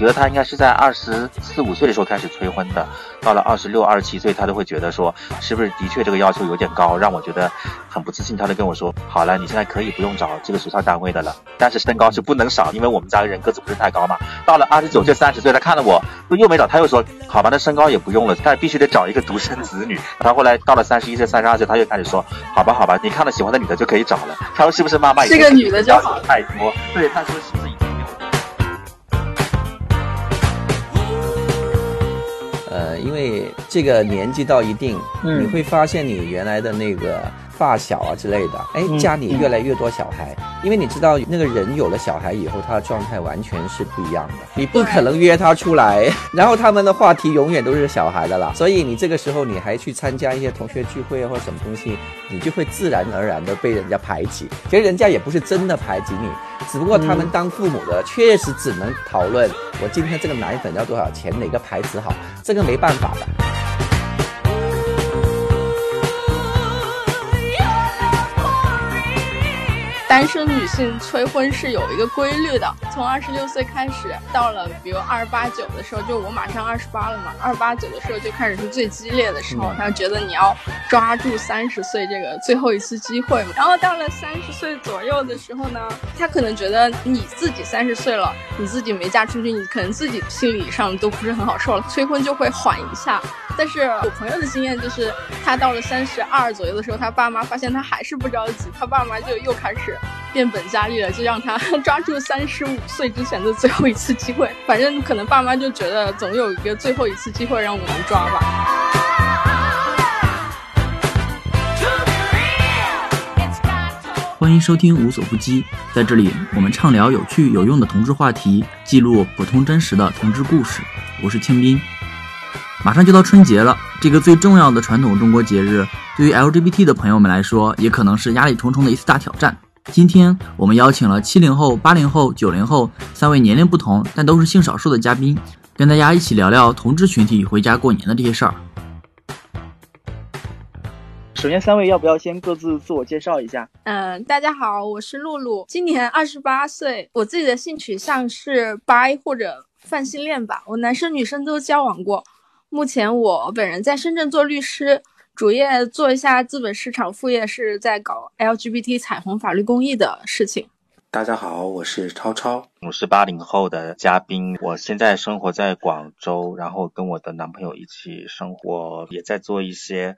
觉得他应该是在二十四五岁的时候开始催婚的，到了二十六、二十七岁，他都会觉得说，是不是的确这个要求有点高，让我觉得很不自信。他就跟我说，好了，你现在可以不用找这个学校单位的了，但是身高是不能少，因为我们家人个子不是太高嘛。到了二十九岁、三十岁，他看了我，又没找，他又说，好吧，那身高也不用了，但必须得找一个独生子女。然后后来到了三十一岁、三十二岁，他又开始说，好吧，好吧，你看到喜欢的女的就可以找了。他说是不是妈妈？这个女的就好太多。对，他说是不是已经？呃，因为这个年纪到一定，你会发现你原来的那个发小啊之类的，哎，家里越来越多小孩。因为你知道，那个人有了小孩以后，他的状态完全是不一样的。你不可能约他出来，然后他们的话题永远都是小孩的啦。所以你这个时候你还去参加一些同学聚会或者什么东西，你就会自然而然的被人家排挤。其实人家也不是真的排挤你，只不过他们当父母的确实只能讨论我今天这个奶粉要多少钱，哪个牌子好，这个没办法的。单身女性催婚是有一个规律的，从二十六岁开始，到了比如二十八九的时候，就我马上二十八了嘛，二十八九的时候就开始是最激烈的时候，他觉得你要抓住三十岁这个最后一次机会嘛。然后到了三十岁左右的时候呢，他可能觉得你自己三十岁了，你自己没嫁出去，你可能自己心理上都不是很好受了，催婚就会缓一下。但是我朋友的经验就是，他到了三十二左右的时候，他爸妈发现他还是不着急，他爸妈就又开始。变本加厉了，就让他 抓住三十五岁之前的最后一次机会。反正可能爸妈就觉得总有一个最后一次机会让我们抓吧。欢迎收听无所不击，在这里我们畅聊有趣有用的同志话题，记录普通真实的同志故事。我是清斌。马上就到春节了，这个最重要的传统中国节日，对于 LGBT 的朋友们来说，也可能是压力重重的一次大挑战。今天我们邀请了七零后、八零后、九零后三位年龄不同但都是性少数的嘉宾，跟大家一起聊聊同志群体回家过年的这些事儿。首先，三位要不要先各自自我介绍一下？嗯，大家好，我是露露，今年二十八岁，我自己的性取向是 bi 或者泛性恋吧，我男生女生都交往过。目前我本人在深圳做律师。主业做一下资本市场，副业是在搞 LGBT 彩虹法律公益的事情。大家好，我是超超，我是八零后的嘉宾，我现在生活在广州，然后跟我的男朋友一起生活，也在做一些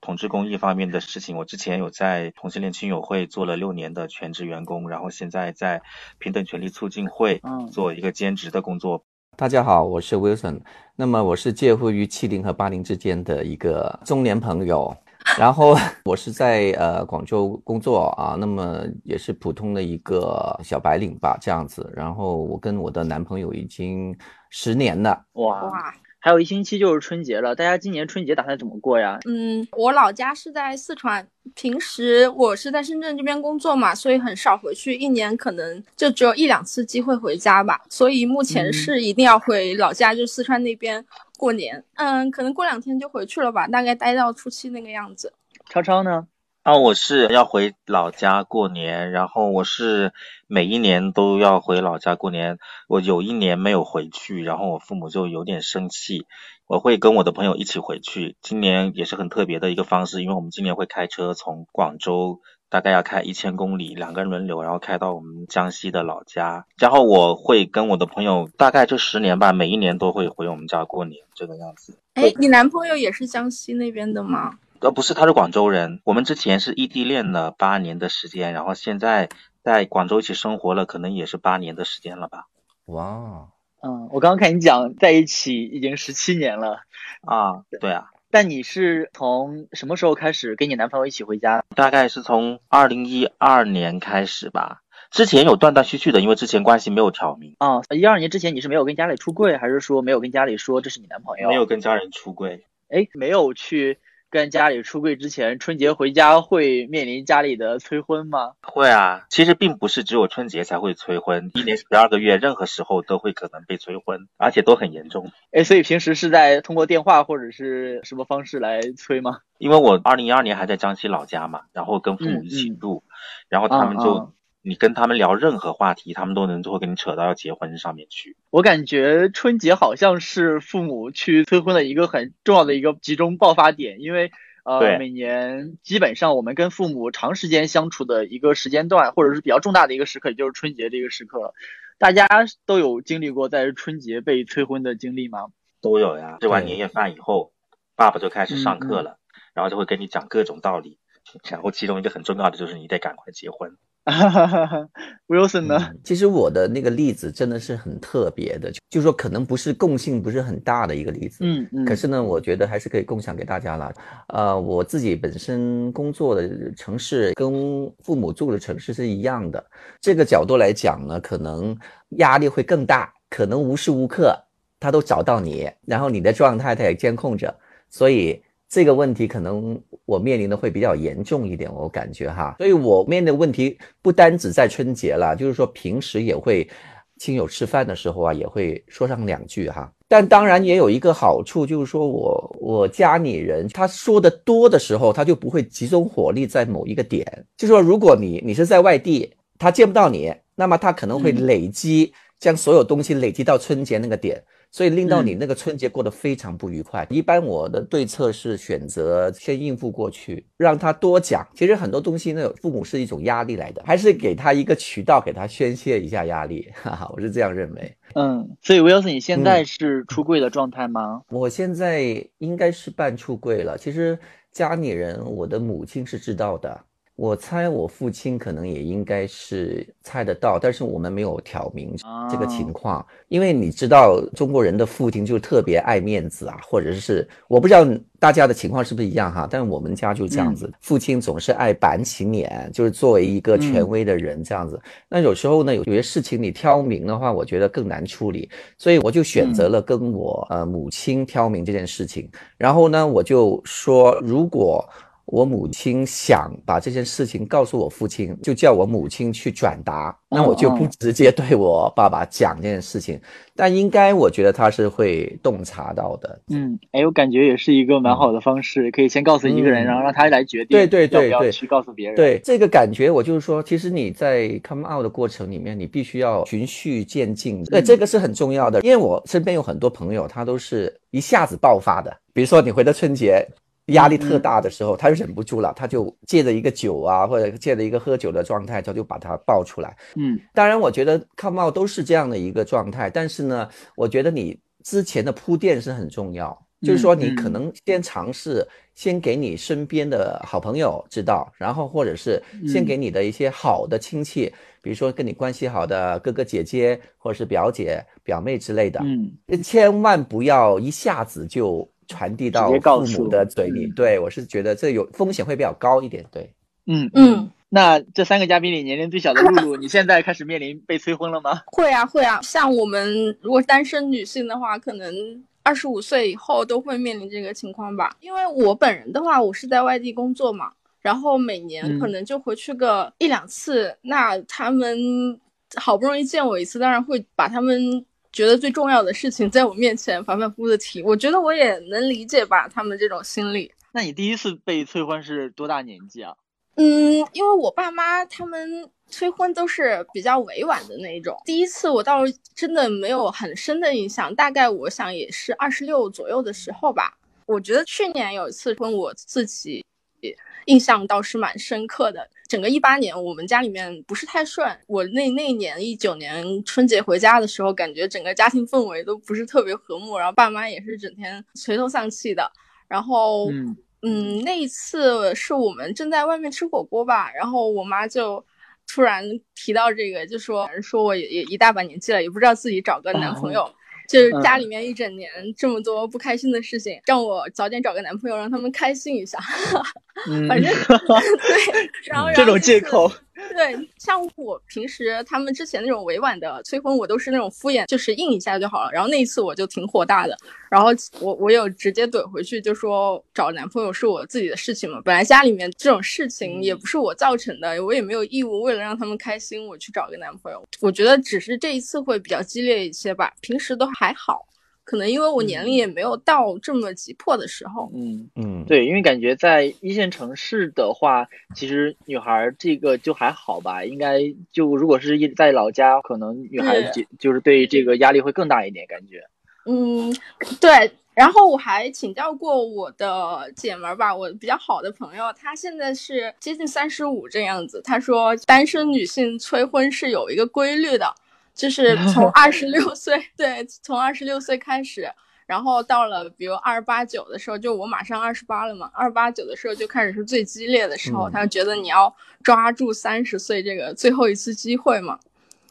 同志公益方面的事情。我之前有在同性恋亲友会做了六年的全职员工，然后现在在平等权利促进会做一个兼职的工作。大家好，我是 Wilson。那么我是介乎于七零和八零之间的一个中年朋友，然后 我是在呃广州工作啊，那么也是普通的一个小白领吧，这样子。然后我跟我的男朋友已经十年了，哇。还有一星期就是春节了，大家今年春节打算怎么过呀？嗯，我老家是在四川，平时我是在深圳这边工作嘛，所以很少回去，一年可能就只有一两次机会回家吧。所以目前是一定要回老家，就四川那边过年。嗯，可能过两天就回去了吧，大概待到初七那个样子。超超呢？啊，我是要回老家过年，然后我是每一年都要回老家过年。我有一年没有回去，然后我父母就有点生气。我会跟我的朋友一起回去，今年也是很特别的一个方式，因为我们今年会开车从广州，大概要开一千公里，两个人轮流，然后开到我们江西的老家。然后我会跟我的朋友，大概这十年吧，每一年都会回我们家过年，这个样子。哎，你男朋友也是江西那边的吗？呃，不是，他是广州人。我们之前是异地恋了八年的时间，然后现在在广州一起生活了，可能也是八年的时间了吧。哇，嗯，我刚刚看你讲在一起已经十七年了啊，对啊。但你是从什么时候开始跟你男朋友一起回家？大概是从二零一二年开始吧。之前有断断续续的，因为之前关系没有挑明。啊，一二年之前你是没有跟家里出柜，还是说没有跟家里说这是你男朋友？没有跟家人出柜。哎，没有去。跟家里出柜之前，春节回家会面临家里的催婚吗？会啊，其实并不是只有春节才会催婚，一年十二个月，任何时候都会可能被催婚，而且都很严重。哎，所以平时是在通过电话或者是什么方式来催吗？因为我二零一二年还在江西老家嘛，然后跟父母一起住，然后他们就你跟他们聊任何话题，他们都能最后跟你扯到要结婚上面去。我感觉春节好像是父母去催婚的一个很重要的一个集中爆发点，因为呃，每年基本上我们跟父母长时间相处的一个时间段，或者是比较重大的一个时刻，也就是春节这个时刻，大家都有经历过在春节被催婚的经历吗？都有呀。吃完年夜饭以后，爸爸就开始上课了，然后就会跟你讲各种道理。然后其中一个很重要的就是你得赶快结婚。Wilson 呢？其实我的那个例子真的是很特别的，就是说可能不是共性不是很大的一个例子。嗯嗯。可是呢，我觉得还是可以共享给大家了。呃，我自己本身工作的城市跟父母住的城市是一样的，这个角度来讲呢，可能压力会更大，可能无时无刻他都找到你，然后你的状态他也监控着，所以。这个问题可能我面临的会比较严重一点，我感觉哈，所以我面临的问题不单只在春节了，就是说平时也会亲友吃饭的时候啊，也会说上两句哈。但当然也有一个好处，就是说我我家里人他说的多的时候，他就不会集中火力在某一个点。就说如果你你是在外地，他见不到你，那么他可能会累积将所有东西累积到春节那个点。所以令到你那个春节过得非常不愉快。一般我的对策是选择先应付过去，让他多讲。其实很多东西呢，父母是一种压力来的，还是给他一个渠道，给他宣泄一下压力。哈哈，我是这样认为。嗯，所以 Wilson，，你现在是出柜的状态吗？我现在应该是半出柜了。其实家里人，我的母亲是知道的。我猜我父亲可能也应该是猜得到，但是我们没有挑明这个情况，因为你知道中国人的父亲就特别爱面子啊，或者是我不知道大家的情况是不是一样哈，但是我们家就这样子，父亲总是爱板起脸，就是作为一个权威的人这样子。那有时候呢，有些事情你挑明的话，我觉得更难处理，所以我就选择了跟我呃母亲挑明这件事情，然后呢，我就说如果。我母亲想把这件事情告诉我父亲，就叫我母亲去转达，那我就不直接对我爸爸讲这件事情。但应该我觉得他是会洞察到的。嗯，哎，我感觉也是一个蛮好的方式，可以先告诉一个人，然后让他来决定，对对对对，去告诉别人。对这个感觉，我就是说，其实你在 come out 的过程里面，你必须要循序渐进，对这个是很重要的。因为我身边有很多朋友，他都是一下子爆发的，比如说你回到春节。压力特大的时候，他就忍不住了，他就借着一个酒啊，或者借着一个喝酒的状态，他就把它爆出来。嗯，当然，我觉得 come out 都是这样的一个状态，但是呢，我觉得你之前的铺垫是很重要，就是说你可能先尝试，先给你身边的好朋友知道，然后或者是先给你的一些好的亲戚，比如说跟你关系好的哥哥姐姐，或者是表姐表妹之类的。嗯，千万不要一下子就。传递到父母的嘴里，对我是觉得这有风险会比较高一点，对，嗯嗯。那这三个嘉宾里，年龄最小的露露，你现在开始面临被催婚了吗？会啊会啊，像我们如果单身女性的话，可能二十五岁以后都会面临这个情况吧。因为我本人的话，我是在外地工作嘛，然后每年可能就回去个一两次，那他们好不容易见我一次，当然会把他们。觉得最重要的事情在我面前反反复复的提，我觉得我也能理解吧，他们这种心理。那你第一次被催婚是多大年纪啊？嗯，因为我爸妈他们催婚都是比较委婉的那种。第一次我倒真的没有很深的印象，大概我想也是二十六左右的时候吧。我觉得去年有一次婚，我自己。印象倒是蛮深刻的。整个一八年，我们家里面不是太顺。我那那一年一九年春节回家的时候，感觉整个家庭氛围都不是特别和睦，然后爸妈也是整天垂头丧气的。然后，嗯，那一次是我们正在外面吃火锅吧，然后我妈就突然提到这个，就说说我也也一大把年纪了，也不知道自己找个男朋友。就是家里面一整年这么多不开心的事情，让我早点找个男朋友，让他们开心一下。反正 对，然后这种借口。对，像我平时他们之前那种委婉的催婚，我都是那种敷衍，就是应一下就好了。然后那一次我就挺火大的，然后我我有直接怼回去，就说找男朋友是我自己的事情嘛，本来家里面这种事情也不是我造成的，我也没有义务为了让他们开心我去找个男朋友。我觉得只是这一次会比较激烈一些吧，平时都还好。可能因为我年龄也没有到这么急迫的时候。嗯嗯，对，因为感觉在一线城市的话，其实女孩这个就还好吧，应该就如果是一在老家，可能女孩就就是对这个压力会更大一点，感觉。嗯，对。然后我还请教过我的姐们儿吧，我比较好的朋友，她现在是接近三十五这样子。她说，单身女性催婚是有一个规律的，就是 从二十六岁，对，从二十六岁开始，然后到了比如二十八九的时候，就我马上二十八了嘛，二十八九的时候就开始是最激烈的时候。他觉得你要抓住三十岁这个最后一次机会嘛。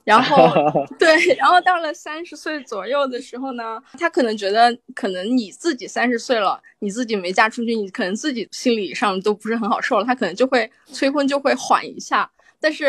然后，对，然后到了三十岁左右的时候呢，他可能觉得，可能你自己三十岁了，你自己没嫁出去，你可能自己心理上都不是很好受了，他可能就会催婚就会缓一下。但是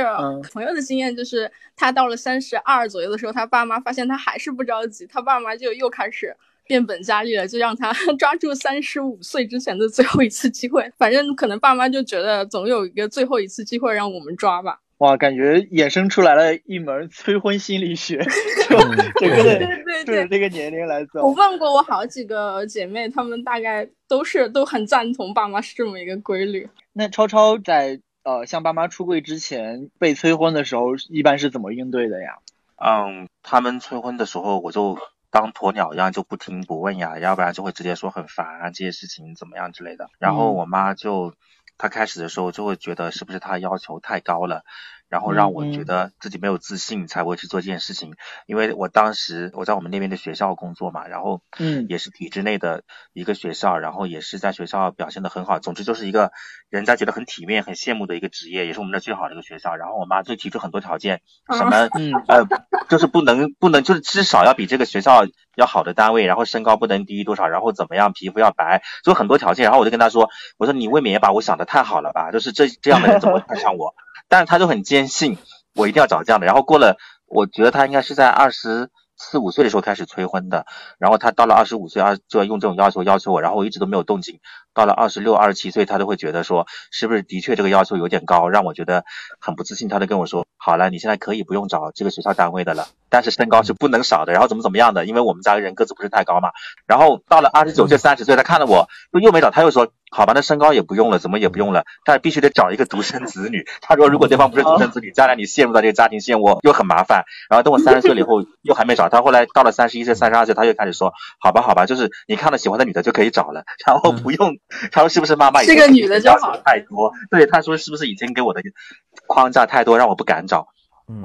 朋友的经验就是，他到了三十二左右的时候，他爸妈发现他还是不着急，他爸妈就又开始变本加厉了，就让他 抓住三十五岁之前的最后一次机会。反正可能爸妈就觉得总有一个最后一次机会让我们抓吧。哇，感觉衍生出来了一门催婚心理学，就整个的就是这个年龄来走。我问过我好几个姐妹，她们大概都是都很赞同爸妈是这么一个规律。那超超在呃像爸妈出柜之前被催婚的时候，一般是怎么应对的呀？嗯，他们催婚的时候，我就当鸵鸟一样就不听不问呀，要不然就会直接说很烦啊，这些事情怎么样之类的。然后我妈就。她开始的时候就会觉得是不是她要求太高了，然后让我觉得自己没有自信才会去做这件事情。因为我当时我在我们那边的学校工作嘛，然后嗯也是体制内的一个学校，然后也是在学校表现的很好。总之就是一个人家觉得很体面、很羡慕的一个职业，也是我们那最好的一个学校。然后我妈就提出很多条件，什么嗯呃就是不能不能就是至少要比这个学校要好的单位，然后身高不能低于多少，然后怎么样皮肤要白，就很多条件。然后我就跟她说，我说你未免也把我想的。太好了吧，就是这这样的人怎么会看上我？但是他就很坚信我一定要找这样的。然后过了，我觉得他应该是在二十四五岁的时候开始催婚的。然后他到了二十五岁，二就要用这种要求要求我，然后我一直都没有动静。到了二十六、二十七岁，他都会觉得说，是不是的确这个要求有点高，让我觉得很不自信。他就跟我说，好了，你现在可以不用找这个学校单位的了，但是身高是不能少的。然后怎么怎么样的，因为我们家人个子不是太高嘛。然后到了二十九岁、三十岁，他看了我，就又没找，他又说。好吧，那身高也不用了，怎么也不用了，但必须得找一个独生子女。他说，如果对方不是独生子女，将来你陷入到这个家庭漩涡又很麻烦。然后等我三十岁了以后，又还没找。他后来到了三十一岁、三十二岁，他又开始说，好吧，好吧，就是你看到喜欢的女的就可以找了，然后不用。他说是不是妈妈这个女的就好太多？对，他说是不是已经给我的框架太多，让我不敢找。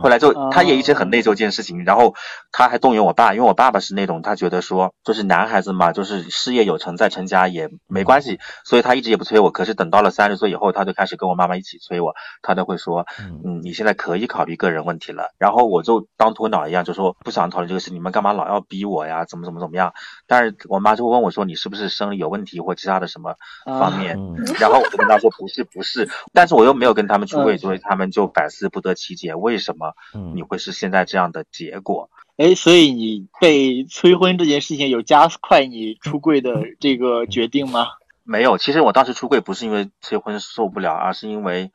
后来就他也一直很内疚这件事情，然后他还动员我爸，因为我爸爸是那种他觉得说就是男孩子嘛，就是事业有成再成家也没关系，所以他一直也不催我。可是等到了三十岁以后，他就开始跟我妈妈一起催我，他都会说，嗯，你现在可以考虑个人问题了。然后我就当鸵鸟一样，就说不想讨论这个事，你们干嘛老要逼我呀？怎么怎么怎么样？但是我妈就会问我说，你是不是生理有问题或其他的什么方面？然后我就跟他说不是不是，但是我又没有跟他们出柜，所以他们就百思不得其解，为什么？什么？你会是现在这样的结果？哎，所以你被催婚这件事情有加快你出柜的这个决定吗？没有，其实我当时出柜不是因为催婚受不了，而是因为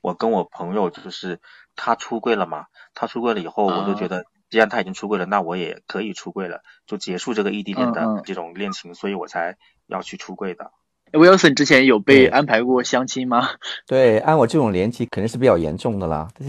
我跟我朋友就是他出柜了嘛。他出柜了以后，我就觉得既然他已经出柜了，那我也可以出柜了，就结束这个异地恋的这种恋情，所以我才要去出柜的。Wilson 之前有被安排过相亲吗？对，按我这种年纪，肯定是比较严重的啦。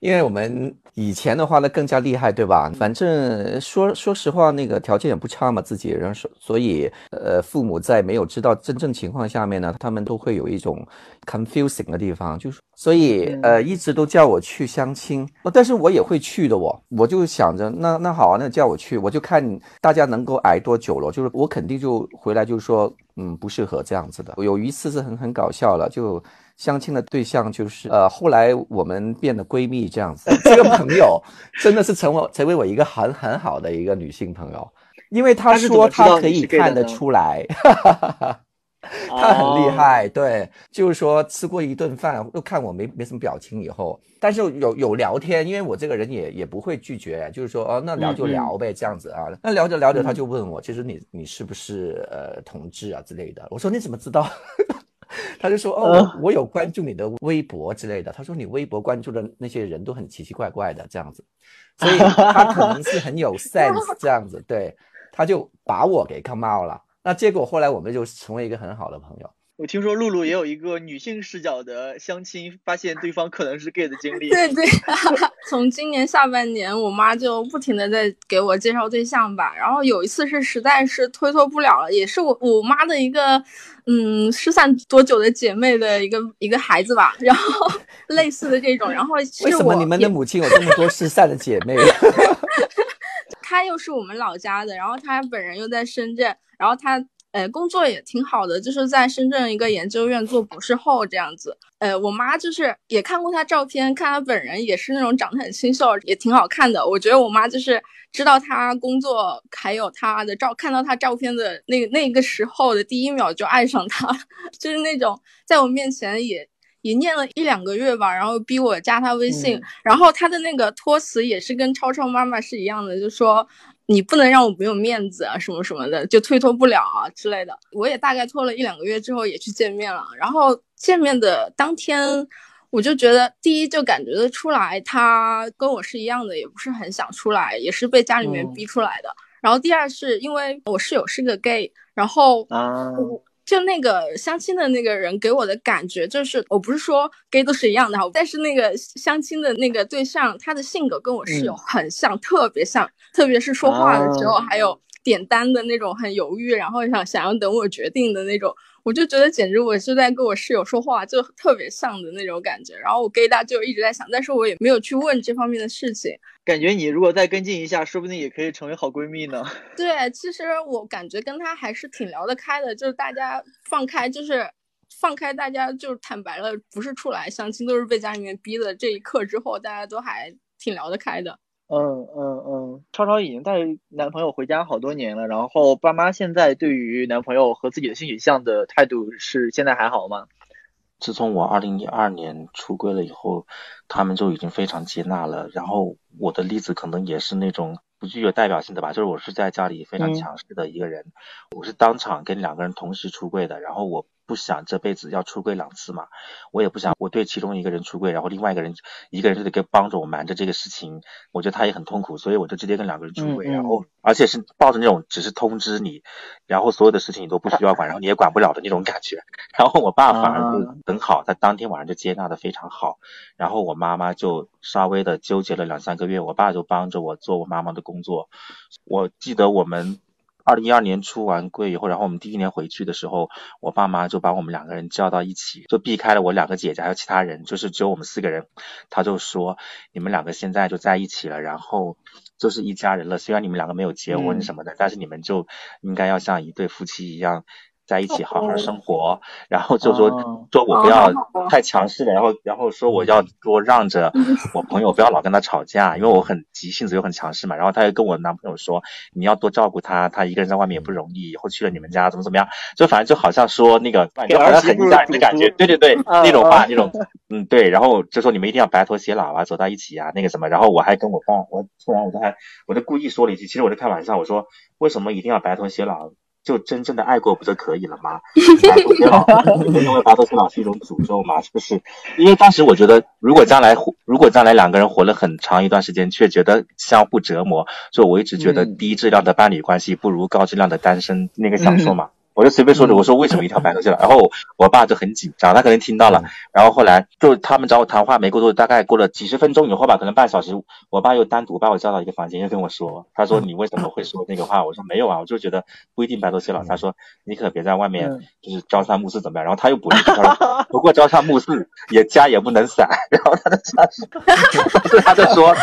因为我们。以前的话呢更加厉害，对吧？反正说说实话，那个条件也不差嘛，自己人所所以，呃，父母在没有知道真正情况下面呢，他们都会有一种 confusing 的地方，就是所以呃一直都叫我去相亲，但是我也会去的，我我就想着那那好啊，那叫我去，我就看大家能够挨多久了，就是我肯定就回来就说嗯不适合这样子的。有一次是很很搞笑了，就。相亲的对象就是呃，后来我们变得闺蜜这样子。这个朋友 真的是成为成为我一个很很好的一个女性朋友，因为她说她可以看得出来，她很厉害。对，就是说吃过一顿饭，又看我没没什么表情以后，但是有有聊天，因为我这个人也也不会拒绝，就是说哦，那聊就聊呗，这样子啊。那聊着聊着，他就问我，其实你你是不是呃同志啊之类的？我说你怎么知道？他就说哦，我有关注你的微博之类的。他说你微博关注的那些人都很奇奇怪怪的这样子，所以他可能是很有 sense 这样子，对，他就把我给 come out 了。那结果后来我们就成为一个很好的朋友。我听说露露也有一个女性视角的相亲，发现对方可能是 gay 的经历。对对，从今年下半年，我妈就不停的在给我介绍对象吧。然后有一次是实在是推脱不了了，也是我我妈的一个嗯失散多久的姐妹的一个一个孩子吧。然后 类似的这种，然后为什么你们的母亲有这么多失散的姐妹？她又是我们老家的，然后她本人又在深圳，然后她。呃，工作也挺好的，就是在深圳一个研究院做博士后这样子。呃，我妈就是也看过她照片，看她本人也是那种长得很清秀，也挺好看的。我觉得我妈就是知道她工作，还有她的照，看到她照片的那个那个时候的第一秒就爱上她，就是那种在我面前也也念了一两个月吧，然后逼我加他微信，然后他的那个托词也是跟超超妈妈是一样的，就说。你不能让我没有面子啊，什么什么的，就推脱不了啊之类的。我也大概拖了一两个月之后也去见面了，然后见面的当天，我就觉得第一就感觉得出来，他跟我是一样的，也不是很想出来，也是被家里面逼出来的。然后第二是因为我室友是个 gay，然后啊。就那个相亲的那个人给我的感觉就是，我不是说 gay 都是一样的哈，但是那个相亲的那个对象，他的性格跟我室友很像，特别像，特别是说话的时候，还有点单的那种很犹豫，然后想想要等我决定的那种。我就觉得简直我是在跟我室友说话，就特别像的那种感觉。然后我 gay 大就一直在想，但是我也没有去问这方面的事情。感觉你如果再跟进一下，说不定也可以成为好闺蜜呢。对，其实我感觉跟他还是挺聊得开的，就是大家放开，就是放开，大家就是坦白了，不是出来相亲，都是被家里面逼的。这一刻之后，大家都还挺聊得开的。嗯嗯嗯，超超已经带男朋友回家好多年了，然后爸妈现在对于男朋友和自己的性取向的态度是现在还好吗？自从我二零一二年出柜了以后，他们就已经非常接纳了。然后我的例子可能也是那种不具有代表性的吧，就是我是在家里非常强势的一个人，我是当场跟两个人同时出柜的，然后我。不想这辈子要出柜两次嘛，我也不想我对其中一个人出柜，然后另外一个人一个人就得给帮着我瞒着这个事情，我觉得他也很痛苦，所以我就直接跟两个人出柜，然后而且是抱着那种只是通知你，然后所有的事情你都不需要管，然后你也管不了的那种感觉。然后我爸反而就很好，他当天晚上就接纳的非常好，然后我妈妈就稍微的纠结了两三个月，我爸就帮着我做我妈妈的工作。我记得我们。二零一二年出完柜以后，然后我们第一年回去的时候，我爸妈就把我们两个人叫到一起，就避开了我两个姐姐还有其他人，就是只有我们四个人。他就说，你们两个现在就在一起了，然后就是一家人了。虽然你们两个没有结婚什么的，但是你们就应该要像一对夫妻一样。在一起好好生活，然后就说说我不要太强势了，然后然后说我要多让着 我朋友，不要老跟他吵架，因为我很急性子又很强势嘛。然后他又跟我男朋友说，你要多照顾他，他一个人在外面也不容易，以后去了你们家怎么怎么样，就反正就好像说那个，就好像很家人的感觉，对对对，那种话那种，嗯对，然后就说你们一定要白头偕老啊，走到一起啊，那个什么，然后我还跟我爸，我突然我就还我就故意说了一句，其实我就开玩笑，我说为什么一定要白头偕老？就真正的爱过不就可以了吗？因为白头偕老是一种诅咒嘛，是不是？因为当时我觉得，如果将来，如果将来两个人活了很长一段时间，却觉得相互折磨，就我一直觉得低质量的伴侣关系不如高质量的单身那个享受 嘛。我就随便说着，我说为什么一条白头偕老？然后我爸就很紧张，他可能听到了。然后后来就他们找我谈话没过多，大概过了几十分钟以后吧，可能半小时，我爸又单独把我叫到一个房间，又跟我说，他说你为什么会说那个话？我说没有啊，我就觉得不一定白头偕老。他说你可别在外面就是朝三暮四怎么样？然后他又补了一句，他说 不过朝三暮四也家也不能散。然后他的家是他在说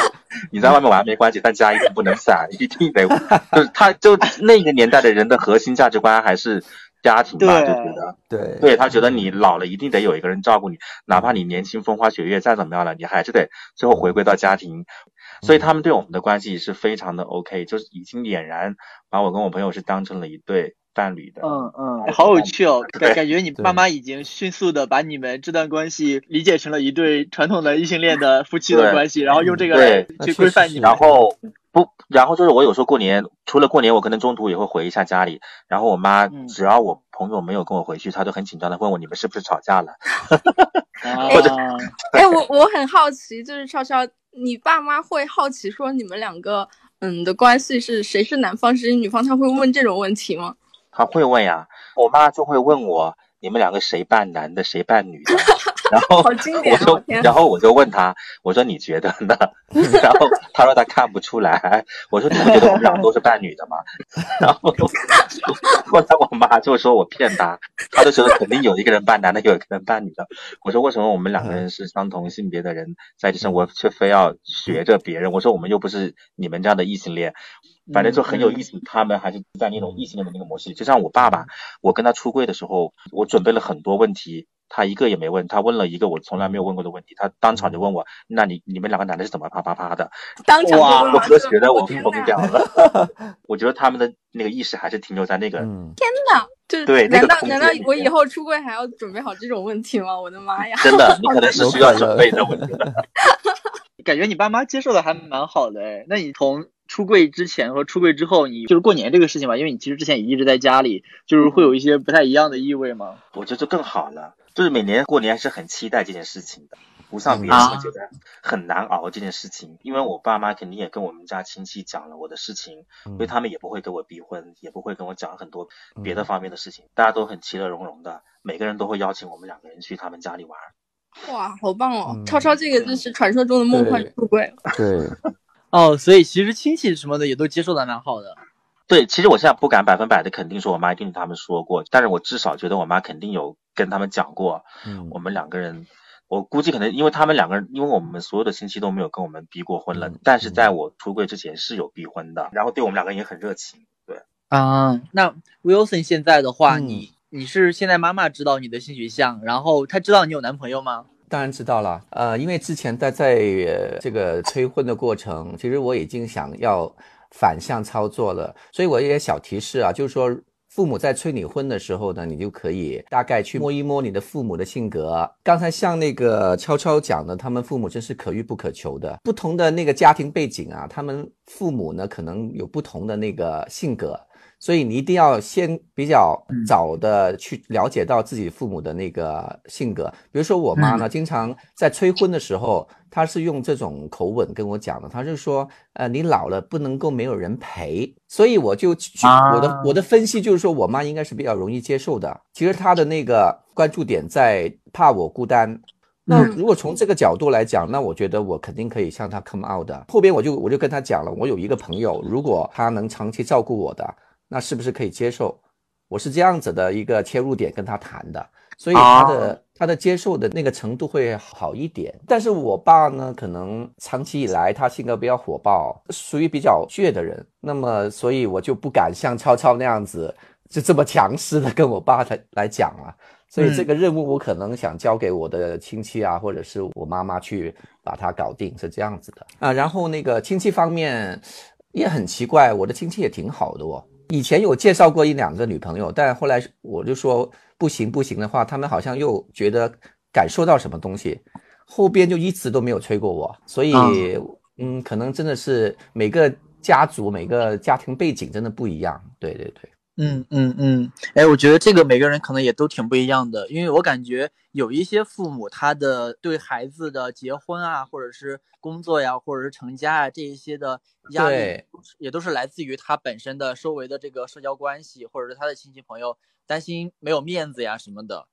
你在外面玩没关系，但家一定不能散，一定得 就是他就那个年代的人的核心价值观还是。家庭吧，就觉得对，对他觉得你老了一定得有一个人照顾你，哪怕你年轻风花雪月再怎么样了，你还是得最后回归到家庭。所以他们对我们的关系是非常的 OK，就是已经俨然把我跟我朋友是当成了一对伴侣的。嗯嗯，好有趣哦，感感觉你爸妈已经迅速的把你们这段关系理解成了一对传统的异性恋的夫妻的关系，然后用这个去规范你们。然后。不，然后就是我有时候过年，除了过年，我可能中途也会回一下家里。然后我妈只要我朋友没有跟我回去，她就很紧张的问我你们是不是吵架了？或者，哎，我我很好奇，就是超超，你爸妈会好奇说你们两个嗯的关系是谁是男方谁是女方？他会问这种问题吗？他会问呀，我妈就会问我。你们两个谁扮男的，谁扮女的？然后我就，然后我就问他，我说你觉得呢？然后他说他看不出来。我说你不觉得我们俩都是扮女的吗？然后后来我妈就说我骗他，她就觉得肯定有一个人扮男的，有一个人扮女的。我说为什么我们两个人是相同性别的人在一起生活，却非要学着别人？我说我们又不是你们这样的异性恋。反正就很有意思，他们还是在那种异性恋的那个模式。就像我爸爸，我跟他出柜的时候，我准备了很多问题，他一个也没问。他问了一个我从来没有问过的问题，他当场就问我：“那你你们两个男的是怎么啪啪啪的？”当场哇！我都觉得我疯掉了。我觉得他们的那个意识还是停留在那个。天哪！就是对，难道难道我以后出柜还要准备好这种问题吗？我的妈呀！真的，你可能是需要 准备的。我觉得。感觉你爸妈接受的还蛮好的哎。那你从出柜之前和出柜之后，你就是过年这个事情吧，因为你其实之前也一直在家里，就是会有一些不太一样的意味吗？我觉得就更好了，就是每年过年还是很期待这件事情的，不像别人会觉得很难熬这件事情。因为我爸妈肯定也跟我们家亲戚讲了我的事情，因为他们也不会给我逼婚，也不会跟我讲很多别的方面的事情，大家都很其乐融融的，每个人都会邀请我们两个人去他们家里玩。哇，好棒哦！超超这个就是传说中的梦幻出柜。对。哦，所以其实亲戚什么的也都接受的蛮好的。对，其实我现在不敢百分百的肯定说我妈一定跟他们说过，但是我至少觉得我妈肯定有跟他们讲过。嗯，我们两个人，我估计可能因为他们两个人，因为我们所有的亲戚都没有跟我们逼过婚了，但是在我出柜之前是有逼婚的，然后对我们两个人也很热情。对啊，那 Wilson 现在的话，你你是现在妈妈知道你的性取向，然后她知道你有男朋友吗？当然知道了，呃，因为之前在在这个催婚的过程，其实我已经想要反向操作了，所以我也小提示啊，就是说父母在催你婚的时候呢，你就可以大概去摸一摸你的父母的性格。刚才像那个悄悄讲的，他们父母真是可遇不可求的，不同的那个家庭背景啊，他们父母呢可能有不同的那个性格。所以你一定要先比较早的去了解到自己父母的那个性格。比如说我妈呢，经常在催婚的时候，她是用这种口吻跟我讲的。她是说，呃，你老了不能够没有人陪。所以我就去我的我的分析就是说，我妈应该是比较容易接受的。其实她的那个关注点在怕我孤单。那如果从这个角度来讲，那我觉得我肯定可以向她 come out 的。后边我就我就跟她讲了，我有一个朋友，如果他能长期照顾我的。那是不是可以接受？我是这样子的一个切入点跟他谈的，所以他的他的接受的那个程度会好一点。但是我爸呢，可能长期以来他性格比较火爆，属于比较倔的人，那么所以我就不敢像超超那样子就这么强势的跟我爸来来讲了。所以这个任务我可能想交给我的亲戚啊，或者是我妈妈去把它搞定，是这样子的啊。然后那个亲戚方面也很奇怪，我的亲戚也挺好的哦。以前有介绍过一两个女朋友，但后来我就说不行不行的话，他们好像又觉得感受到什么东西，后边就一直都没有催过我。所以，嗯，可能真的是每个家族、每个家庭背景真的不一样。对对对。嗯嗯嗯，哎，我觉得这个每个人可能也都挺不一样的，因为我感觉有一些父母他的对孩子的结婚啊，或者是工作呀，或者是成家啊这一些的压力，也都是来自于他本身的周围的这个社交关系，或者是他的亲戚朋友担心没有面子呀什么的。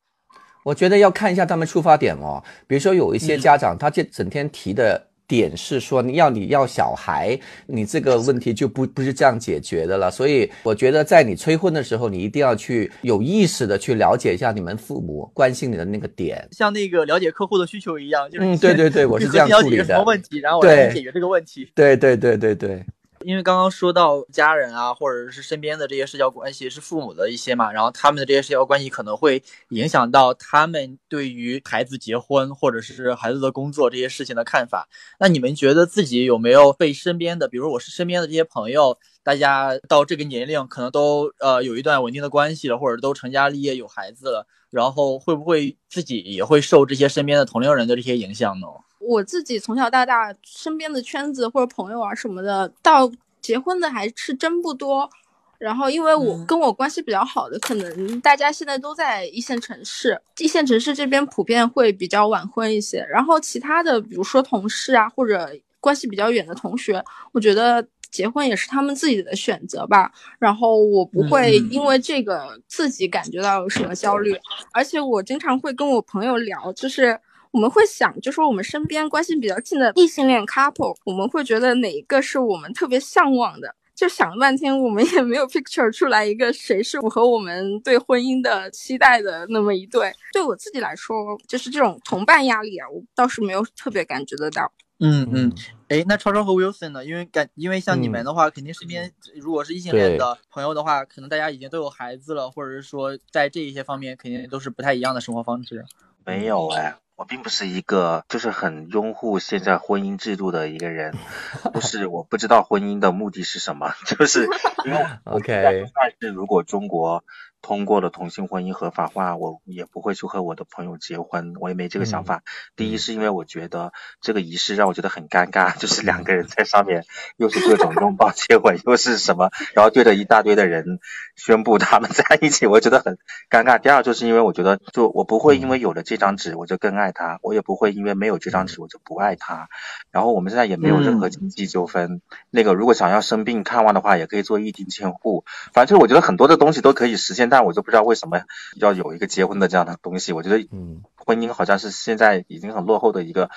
我觉得要看一下他们出发点哦，比如说有一些家长，他这整天提的。点是说你要你要小孩，你这个问题就不不是这样解决的了。所以我觉得在你催婚的时候，你一定要去有意识的去了解一下你们父母关心你的那个点，像那个了解客户的需求一样，就是嗯，对对对，我是这样处理的。什么问题，然后我来解决这个问题。对对对对对。因为刚刚说到家人啊，或者是身边的这些社交关系是父母的一些嘛，然后他们的这些社交关系可能会影响到他们对于孩子结婚或者是孩子的工作这些事情的看法。那你们觉得自己有没有被身边的，比如我是身边的这些朋友，大家到这个年龄可能都呃有一段稳定的关系了，或者都成家立业有孩子了，然后会不会自己也会受这些身边的同龄人的这些影响呢？我自己从小到大身边的圈子或者朋友啊什么的，到结婚的还是真不多。然后，因为我跟我关系比较好的，可能大家现在都在一线城市，一线城市这边普遍会比较晚婚一些。然后其他的，比如说同事啊，或者关系比较远的同学，我觉得结婚也是他们自己的选择吧。然后我不会因为这个自己感觉到有什么焦虑，而且我经常会跟我朋友聊，就是我们会想，就说我们身边关系比较近的异性恋 couple，我们会觉得哪一个是我们特别向往的。就想了半天，我们也没有 picture 出来一个谁是符合我们对婚姻的期待的那么一对。对我自己来说，就是这种同伴压力啊，我倒是没有特别感觉得到。嗯嗯，哎，那超超和 Wilson 呢？因为感，因为像你们的话，肯定身边如果是异性恋的朋友的话，可能大家已经都有孩子了，或者是说在这一些方面，肯定都是不太一样的生活方式。没有哎。我并不是一个就是很拥护现在婚姻制度的一个人，就是我不知道婚姻的目的是什么，就是因为 OK，但是如果中国。通过了同性婚姻合法化，我也不会去和我的朋友结婚，我也没这个想法。第一是因为我觉得这个仪式让我觉得很尴尬，就是两个人在上面又是各种拥抱接吻，又是什么，然后对着一大堆的人宣布他们在一起，我觉得很尴尬。第二就是因为我觉得，就我不会因为有了这张纸我就更爱他，我也不会因为没有这张纸我就不爱他。然后我们现在也没有任何经济纠纷，那个如果想要生病看望的话，也可以做异地监护。反正就是我觉得很多的东西都可以实现。但我就不知道为什么要有一个结婚的这样的东西。我觉得，嗯，婚姻好像是现在已经很落后的一个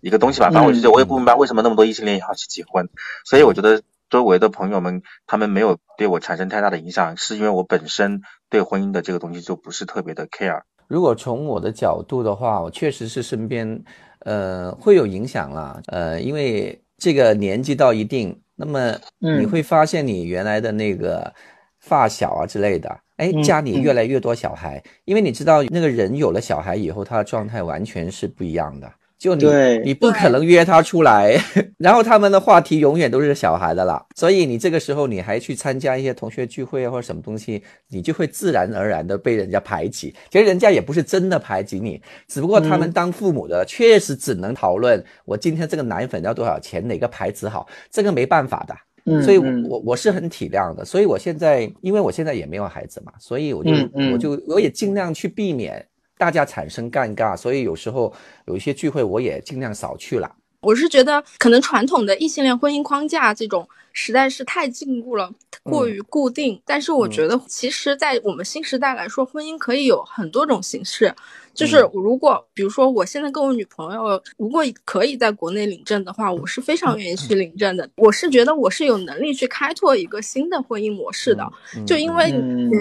一个东西吧。反正我就觉得，我也不明白为什么那么多异性恋也要去结婚。所以我觉得周围的朋友们他们没有对我产生太大的影响，是因为我本身对婚姻的这个东西就不是特别的 care。如果从我的角度的话，我确实是身边呃会有影响啦。呃，因为这个年纪到一定，那么你会发现你原来的那个发小啊之类的。哎，家里越来越多小孩，因为你知道，那个人有了小孩以后，他的状态完全是不一样的。就你，你不可能约他出来，然后他们的话题永远都是小孩的啦。所以你这个时候你还去参加一些同学聚会啊，或者什么东西，你就会自然而然的被人家排挤。其实人家也不是真的排挤你，只不过他们当父母的确实只能讨论我今天这个奶粉要多少钱，哪个牌子好，这个没办法的。所以，我我是很体谅的。所以我现在，因为我现在也没有孩子嘛，所以我就我就我也尽量去避免大家产生尴尬。所以有时候有一些聚会，我也尽量少去了。我是觉得，可能传统的异性恋婚姻框架这种实在是太禁锢了，过于固定。但是我觉得，其实，在我们新时代来说，婚姻可以有很多种形式。就是如果，比如说，我现在跟我女朋友，如果可以在国内领证的话，我是非常愿意去领证的。我是觉得我是有能力去开拓一个新的婚姻模式的。就因为，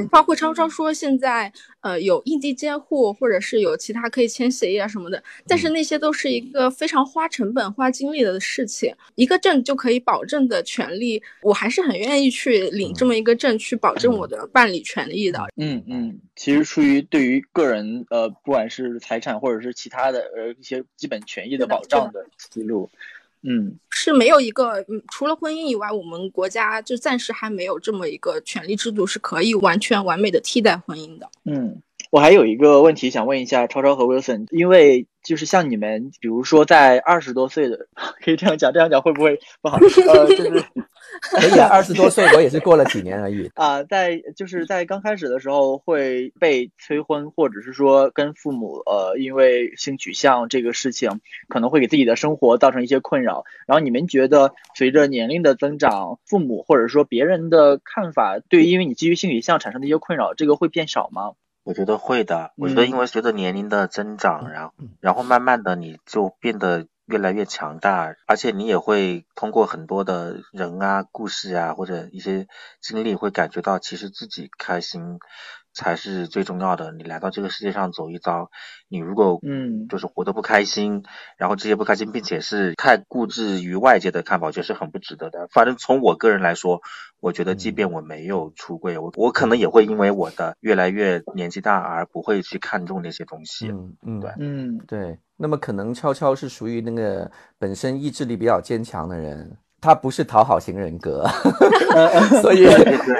包括超超说现在，呃，有异地监护，或者是有其他可以签协议啊什么的，但是那些都是一个非常花成本、花精力的事情。一个证就可以保证的权利，我还是很愿意去领这么一个证，去保证我的办理权利的。嗯嗯，其实出于对于个人，呃，不管。不管是财产或者是其他的呃一些基本权益的保障的思路，嗯，是没有一个嗯除了婚姻以外，我们国家就暂时还没有这么一个权利制度是可以完全完美的替代婚姻的。嗯，我还有一个问题想问一下超超和 Wilson，因为就是像你们，比如说在二十多岁的，可以这样讲，这样讲会不会不好？呃，就是。可以啊，二十多岁我也是过了几年而已 啊，在就是在刚开始的时候会被催婚，或者是说跟父母呃，因为性取向这个事情可能会给自己的生活造成一些困扰。然后你们觉得随着年龄的增长，父母或者说别人的看法对因为你基于性取向产生的一些困扰，这个会变少吗？我觉得会的。我觉得因为随着年龄的增长，然后然后慢慢的你就变得。越来越强大，而且你也会通过很多的人啊、故事啊或者一些经历，会感觉到其实自己开心才是最重要的。你来到这个世界上走一遭，你如果嗯就是活得不开心，然后这些不开心，并且是太固执于外界的看法，我觉得是很不值得的。反正从我个人来说，我觉得即便我没有出柜，我我可能也会因为我的越来越年纪大而不会去看重那些东西。嗯嗯对嗯对。那么可能悄悄是属于那个本身意志力比较坚强的人，他不是讨好型人格，所以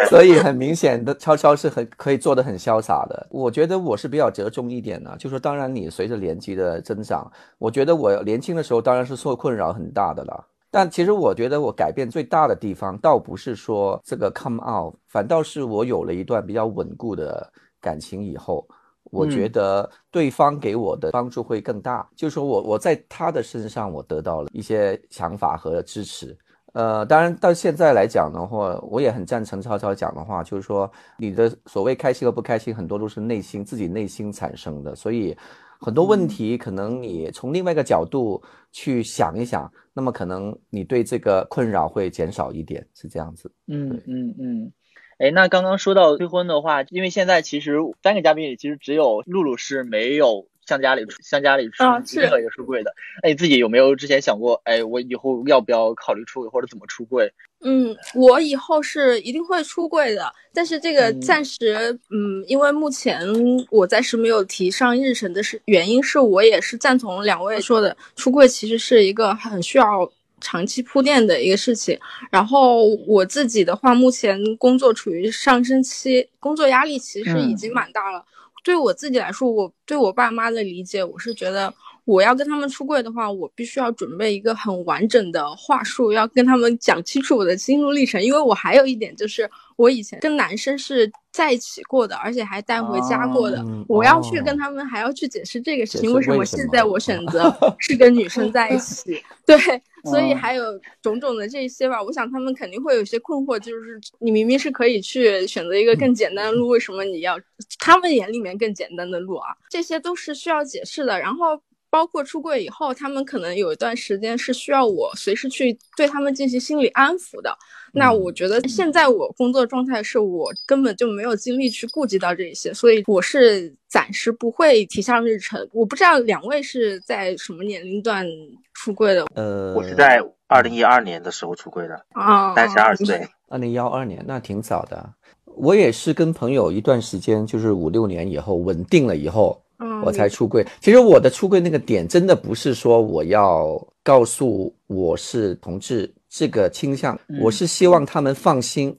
所以很明显的，超超是很可以做的很潇洒的。我觉得我是比较折中一点的，就说当然你随着年纪的增长，我觉得我年轻的时候当然是受困扰很大的了。但其实我觉得我改变最大的地方，倒不是说这个 come out，反倒是我有了一段比较稳固的感情以后。我觉得对方给我的帮助会更大，就是说我我在他的身上我得到了一些想法和支持。呃，当然到现在来讲的话，我也很赞成超超讲的话，就是说你的所谓开心和不开心，很多都是内心自己内心产生的。所以很多问题可能你从另外一个角度去想一想，那么可能你对这个困扰会减少一点，是这样子。嗯嗯嗯。哎，那刚刚说到催婚的话，因为现在其实三个嘉宾里，其实只有露露是没有向家里向家里出任何一个出柜的。哎，你自己有没有之前想过，哎，我以后要不要考虑出柜，或者怎么出柜？嗯，我以后是一定会出柜的，但是这个暂时，嗯，因为目前我暂时没有提上日程的是原因是我也是赞同两位说的，出柜其实是一个很需要。长期铺垫的一个事情，然后我自己的话，目前工作处于上升期，工作压力其实已经蛮大了。对我自己来说，我对我爸妈的理解，我是觉得我要跟他们出柜的话，我必须要准备一个很完整的话术，要跟他们讲清楚我的心路历程。因为我还有一点就是，我以前跟男生是在一起过的，而且还带回家过的，我要去跟他们还要去解释这个事情，为什么现在我选择是跟女生在一起？对。所以还有种种的这些吧，我想他们肯定会有些困惑，就是你明明是可以去选择一个更简单的路，为什么你要他们眼里面更简单的路啊？这些都是需要解释的。然后包括出柜以后，他们可能有一段时间是需要我随时去对他们进行心理安抚的。那我觉得现在我工作状态是我根本就没有精力去顾及到这些，所以我是暂时不会提上日程。我不知道两位是在什么年龄段出柜的？呃，我是在二零一二年的时候出柜的，啊，三十二岁。二零幺二年，那挺早的。我也是跟朋友一段时间，就是五六年以后稳定了以后，我才出柜。其实我的出柜那个点，真的不是说我要告诉我是同志。这个倾向，我是希望他们放心，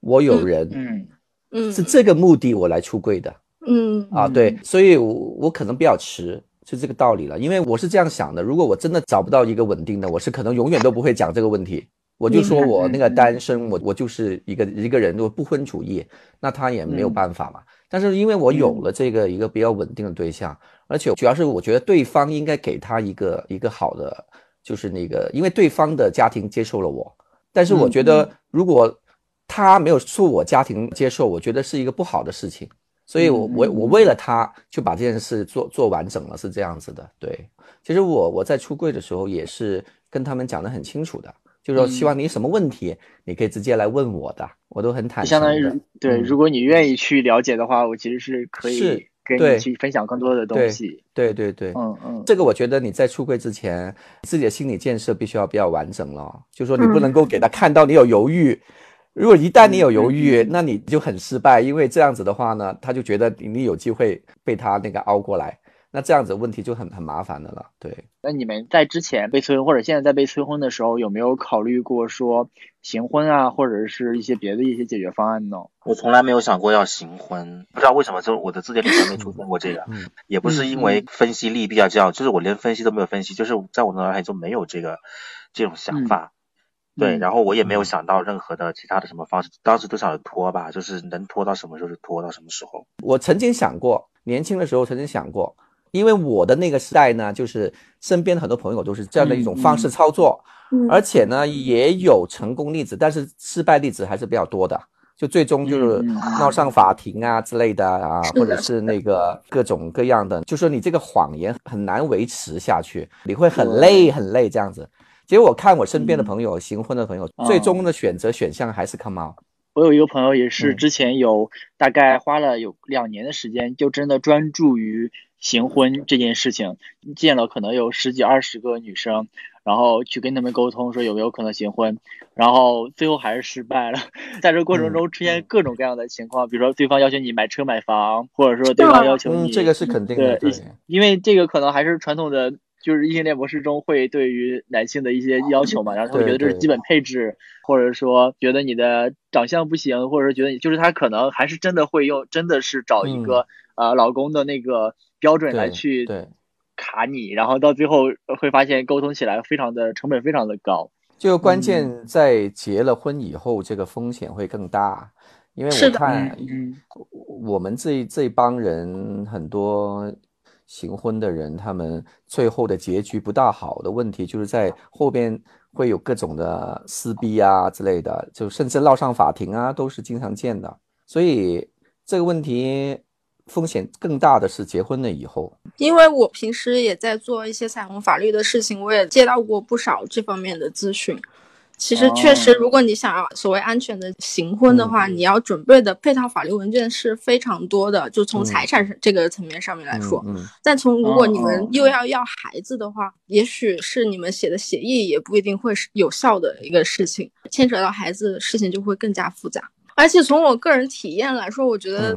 我有人，嗯嗯，是这个目的我来出柜的，嗯啊对，所以我我可能比较迟，是这个道理了。因为我是这样想的，如果我真的找不到一个稳定的，我是可能永远都不会讲这个问题。我就说我那个单身，我我就是一个一个人，我不婚主义，那他也没有办法嘛。但是因为我有了这个一个比较稳定的对象，而且主要是我觉得对方应该给他一个一个好的。就是那个，因为对方的家庭接受了我，但是我觉得如果他没有受我家庭接受，我觉得是一个不好的事情。所以，我我我为了他就把这件事做做完整了，是这样子的。对，其实我我在出柜的时候也是跟他们讲的很清楚的，就是说希望你什么问题你可以直接来问我的，我都很坦诚。相当于对，如果你愿意去了解的话，我其实是可以。跟你去分享更多的东西，对对对，嗯嗯，这个我觉得你在出柜之前，自己的心理建设必须要比较完整了。就说你不能够给他看到你有犹豫，如果一旦你有犹豫，那你就很失败，因为这样子的话呢，他就觉得你有机会被他那个凹过来，那这样子问题就很很麻烦的了。对，那你们在之前被催婚或者现在在被催婚的时候，有没有考虑过说行婚啊，或者是一些别的一些解决方案呢？我从来没有想过要行婚，不知道为什么，就我的字典里面没出现过这个，也不是因为分析利弊啊这样，就是我连分析都没有分析，就是在我的脑海中没有这个这种想法，对，然后我也没有想到任何的其他的什么方式，当时都想着拖吧，就是能拖到什么时候就拖到什么时候。我曾经想过，年轻的时候曾经想过，因为我的那个时代呢，就是身边很多朋友都是这样的一种方式操作，而且呢也有成功例子，但是失败例子还是比较多的。就最终就是闹上法庭啊之类的啊，或者是那个各种各样的，就说你这个谎言很难维持下去，你会很累很累这样子。结果我看我身边的朋友行婚的朋友，最终的选择选项还是 come out。我有一个朋友也是之前有大概花了有两年的时间，就真的专注于行婚这件事情，见了可能有十几二十个女生。然后去跟他们沟通，说有没有可能行婚，然后最后还是失败了。在这过程中出现各种各样的情况，比如说对方要求你买车买房，或者说对方要求你，这个是肯定的，对，因为这个可能还是传统的就是异性恋模式中会对于男性的一些要求嘛，然后他会觉得这是基本配置，或者说觉得你的长相不行，或者说觉得你就是他可能还是真的会用，真的是找一个呃老公的那个标准来去卡你，然后到最后会发现沟通起来非常的成本非常的高。就关键在结了婚以后，这个风险会更大，因为我看我们这这帮人很多行婚的人，他们最后的结局不大好的问题，就是在后边会有各种的撕逼啊之类的，就甚至闹上法庭啊，都是经常见的。所以这个问题。风险更大的是结婚了以后，因为我平时也在做一些彩虹法律的事情，我也接到过不少这方面的咨询。其实确实，如果你想要所谓安全的行婚的话，你要准备的配套法律文件是非常多的。就从财产这个层面上面来说，但从如果你们又要要孩子的话，也许是你们写的协议也不一定会是有效的一个事情，牵扯到孩子，事情就会更加复杂。而且从我个人体验来说，我觉得。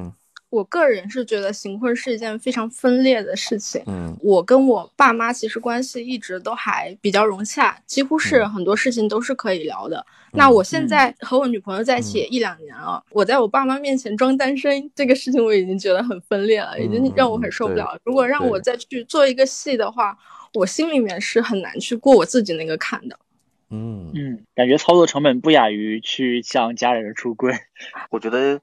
我个人是觉得行婚是一件非常分裂的事情。嗯，我跟我爸妈其实关系一直都还比较融洽，几乎是很多事情都是可以聊的。那我现在和我女朋友在一起也一两年了，我在我爸妈面前装单身这个事情，我已经觉得很分裂了，已经让我很受不了。如果让我再去做一个戏的话，我心里面是很难去过我自己那个坎的。嗯嗯，感觉操作成本不亚于去向家人出柜。我觉得。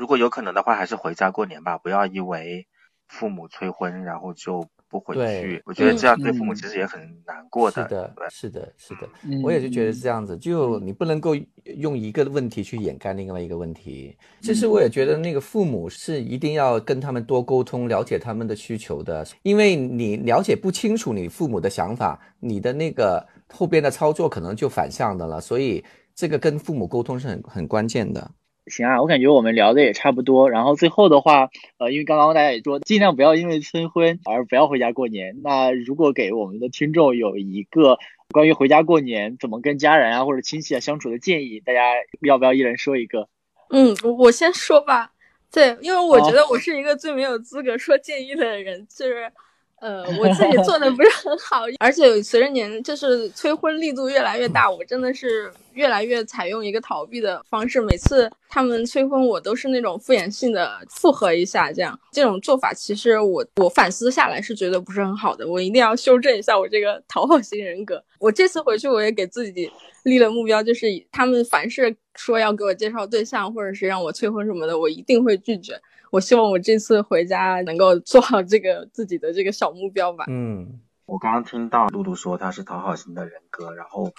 如果有可能的话，还是回家过年吧，不要因为父母催婚，然后就不回去。我觉得这样对父母其实也很难过的。是的，是的，是的，我也就觉得是这样子。就你不能够用一个问题去掩盖另外一个问题。其实我也觉得那个父母是一定要跟他们多沟通，了解他们的需求的。因为你了解不清楚你父母的想法，你的那个后边的操作可能就反向的了。所以这个跟父母沟通是很很关键的。行啊，我感觉我们聊的也差不多。然后最后的话，呃，因为刚刚大家也说，尽量不要因为催婚而不要回家过年。那如果给我们的听众有一个关于回家过年怎么跟家人啊或者亲戚啊相处的建议，大家要不要一人说一个？嗯，我先说吧。对，因为我觉得我是一个最没有资格说建议的人，就是。呃，我自己做的不是很好，而且随着年就是催婚力度越来越大，我真的是越来越采用一个逃避的方式。每次他们催婚，我都是那种敷衍性的附和一下，这样这种做法其实我我反思下来是觉得不是很好的，我一定要修正一下我这个讨好型人格。我这次回去我也给自己立了目标，就是他们凡是说要给我介绍对象或者是让我催婚什么的，我一定会拒绝。我希望我这次回家能够做好这个自己的这个小目标吧。嗯，我刚刚听到露露说他是讨好型的人格，然后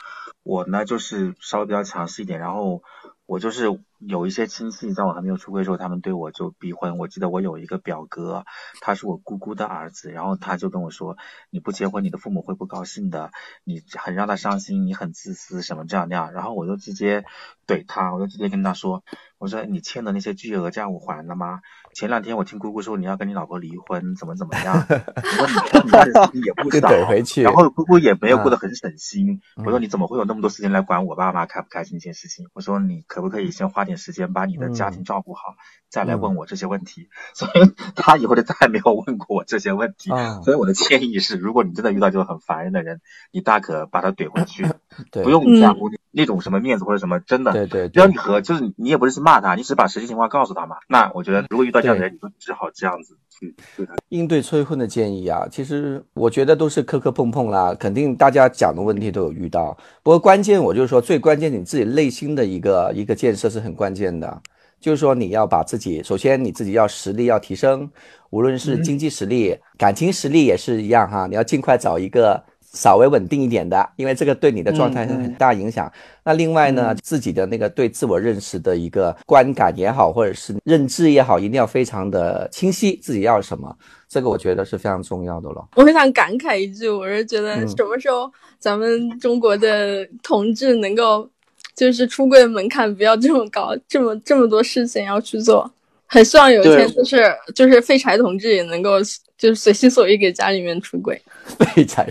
我呢就是稍微比较强势一点，然后我就是有一些亲戚在我还没有出柜的时候，他们对我就逼婚。我记得我有一个表哥，他是我姑姑的儿子，然后他就跟我说，你不结婚，你的父母会不高兴的，你很让他伤心，你很自私，什么这样那样。然后我就直接怼他，我就直接跟他说。我说你欠的那些巨额债务还了吗？前两天我听姑姑说你要跟你老婆离婚，怎么怎么样？我说你欠的钱也不少，然后姑姑也没有过得很省心。我说你怎么会有那么多时间来管我爸妈开不开心这件事情？我说你可不可以先花点时间把你的家庭照顾好，再来问我这些问题？所以他以后就再也没有问过我这些问题。所以我的建议是，如果你真的遇到这种很烦人的人，你大可把他怼回去，不用在乎那种什么面子或者什么，真的，对对，只要你和就是你也不是去。骂他，你只是把实际情况告诉他嘛？那我觉得，如果遇到这样的人，你就只好这样子去对他应对催婚的建议啊。其实我觉得都是磕磕碰碰啦，肯定大家讲的问题都有遇到。不过关键我就是说，最关键你自己内心的一个一个建设是很关键的，就是说你要把自己，首先你自己要实力要提升，无论是经济实力、感情实力也是一样哈。你要尽快找一个。稍微稳定一点的，因为这个对你的状态是很大影响。那另外呢，自己的那个对自我认识的一个观感也好，或者是认知也好，一定要非常的清晰，自己要什么，这个我觉得是非常重要的了。我很想感慨一句，我是觉得什么时候咱们中国的同志能够，就是出柜门槛不要这么高，这么这么多事情要去做。很希望有一天，就是就是废柴同志也能够，就是随心所欲给家里面出轨。废柴，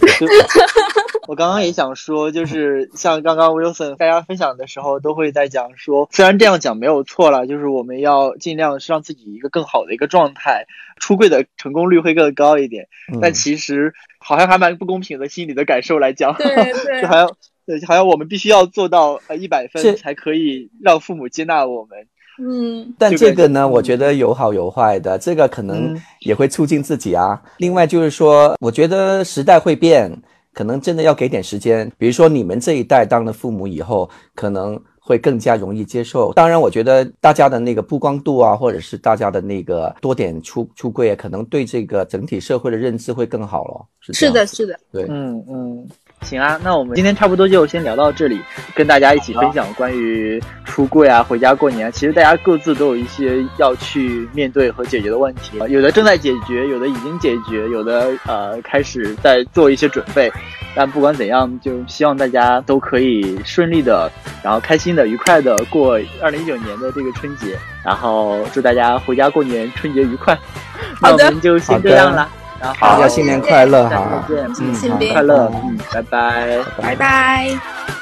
我刚刚也想说，就是像刚刚 Wilson 大家分享的时候，都会在讲说，虽然这样讲没有错了，就是我们要尽量是让自己一个更好的一个状态，出柜的成功率会更高一点。但其实好像还蛮不公平的，心理的感受来讲，对对，好像对，好像我们必须要做到呃一百分才可以让父母接纳我们。嗯，但这个呢，我觉得有好有坏的，这个可能也会促进自己啊。另外就是说，我觉得时代会变。可能真的要给点时间，比如说你们这一代当了父母以后，可能会更加容易接受。当然，我觉得大家的那个曝光度啊，或者是大家的那个多点出出柜，可能对这个整体社会的认知会更好了。是的，是的，对，嗯嗯。行啊，那我们今天差不多就先聊到这里，跟大家一起分享关于出柜啊、回家过年。其实大家各自都有一些要去面对和解决的问题，有的正在解决，有的已经解决，有的呃开始在做一些准备。但不管怎样，就希望大家都可以顺利的，然后开心的、愉快的过二零一九年的这个春节。然后祝大家回家过年，春节愉快。那我们就先这样了。好，大家新年快乐哈！再见，新年快乐，嗯，拜拜，拜拜。